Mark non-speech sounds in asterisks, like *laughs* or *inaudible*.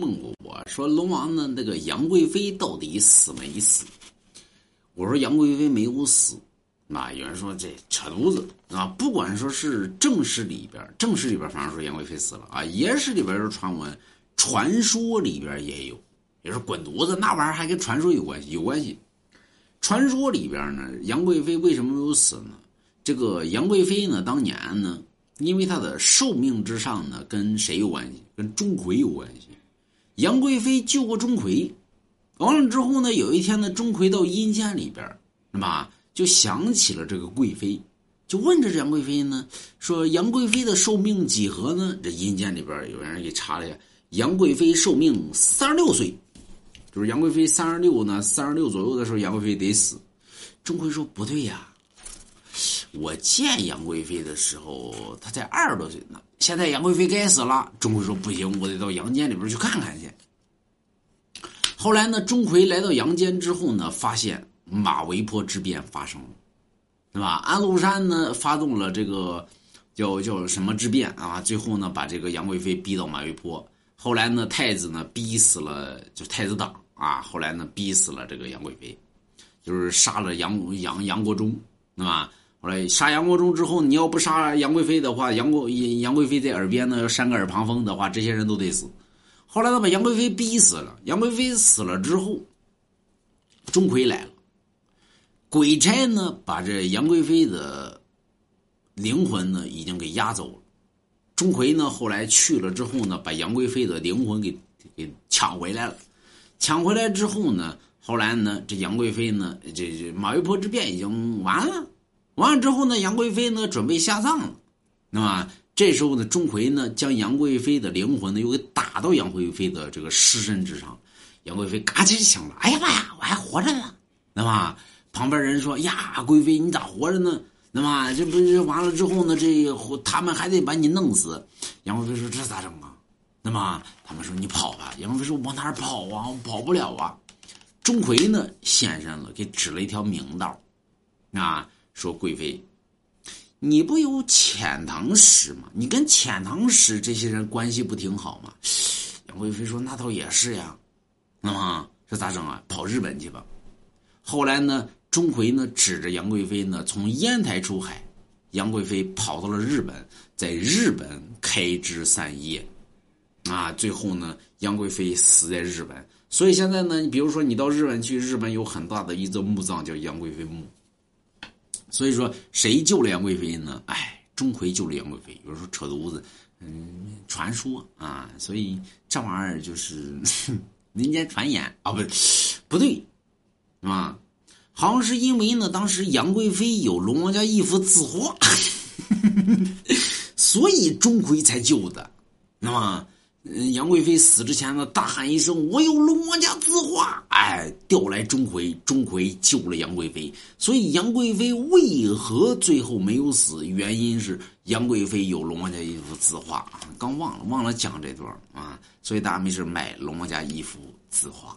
问过我说：“龙王呢？那个杨贵妃到底死没死？”我说：“杨贵妃没有死。”啊，有人说这扯犊子啊！不管说是正史里边，正史里边反正说杨贵妃死了啊，野史里边有传闻，传说里边也有。也是滚犊子，那玩意儿还跟传说有关系？有关系。传说里边呢，杨贵妃为什么没有死呢？这个杨贵妃呢，当年呢，因为她的寿命之上呢，跟谁有关系？跟钟馗有关系。杨贵妃救过钟馗，完了之后呢，有一天呢，钟馗到阴间里边，那么？就想起了这个贵妃，就问这杨贵妃呢，说杨贵妃的寿命几何呢？这阴间里边有人给查了一下，杨贵妃寿命三十六岁，就是杨贵妃三十六呢，三十六左右的时候，杨贵妃得死。钟馗说不对呀，我见杨贵妃的时候，她才二十多岁呢，现在杨贵妃该死了。钟馗说不行，我得到阳间里边去看看去。后来呢，钟馗来到阳间之后呢，发现。马嵬坡之变发生了，对吧？安禄山呢发动了这个叫叫什么之变啊？最后呢把这个杨贵妃逼到马嵬坡。后来呢太子呢逼死了就太子党啊。后来呢逼死了这个杨贵妃，就是杀了杨杨杨国忠，对吧？后来杀杨国忠之后，你要不杀杨贵妃的话，杨国杨贵妃在耳边呢扇个耳旁风的话，这些人都得死。后来他把杨贵妃逼死了。杨贵妃死了之后，钟馗来了。鬼差呢，把这杨贵妃的灵魂呢，已经给押走了。钟馗呢，后来去了之后呢，把杨贵妃的灵魂给给抢回来了。抢回来之后呢，后来呢，这杨贵妃呢，这这马嵬坡之变已经完了。完了之后呢，杨贵妃呢，准备下葬了。那么这时候呢，钟馗呢，将杨贵妃的灵魂呢，又给打到杨贵妃的这个尸身之上。杨贵妃嘎叽醒了，哎呀妈呀，我还活着呢，那么。旁边人说：“呀，贵妃，你咋活着呢？那么这不是完了之后呢？这他们还得把你弄死。”杨贵妃说：“这咋整啊？”那么他们说：“你跑吧。”杨贵妃说：“往哪儿跑啊？我跑不了啊。”钟馗呢，现身了，给指了一条明道，啊，说：“贵妃，你不有遣唐使吗？你跟遣唐使这些人关系不挺好吗？”杨贵妃说：“那倒也是呀。”那么这咋整啊？跑日本去吧。后来呢？钟馗呢，指着杨贵妃呢，从烟台出海，杨贵妃跑到了日本，在日本开枝散叶，啊，最后呢，杨贵妃死在日本。所以现在呢，你比如说你到日本去，日本有很大的一座墓葬叫杨贵妃墓。所以说，谁救了杨贵妃呢？哎，钟馗救了杨贵妃。有人说扯犊子，嗯，传说啊，所以这玩意儿就是 *laughs* 民间传言啊，不，不对，啊。好像是因为呢，当时杨贵妃有龙王家义父字画，*laughs* 所以钟馗才救的。那么，杨贵妃死之前呢，大喊一声：“我有龙王家字画！”哎，调来钟馗，钟馗救了杨贵妃。所以杨贵妃为何最后没有死？原因是杨贵妃有龙王家一幅字画。刚忘了，忘了讲这段啊。所以大家没事买龙王家一幅字画。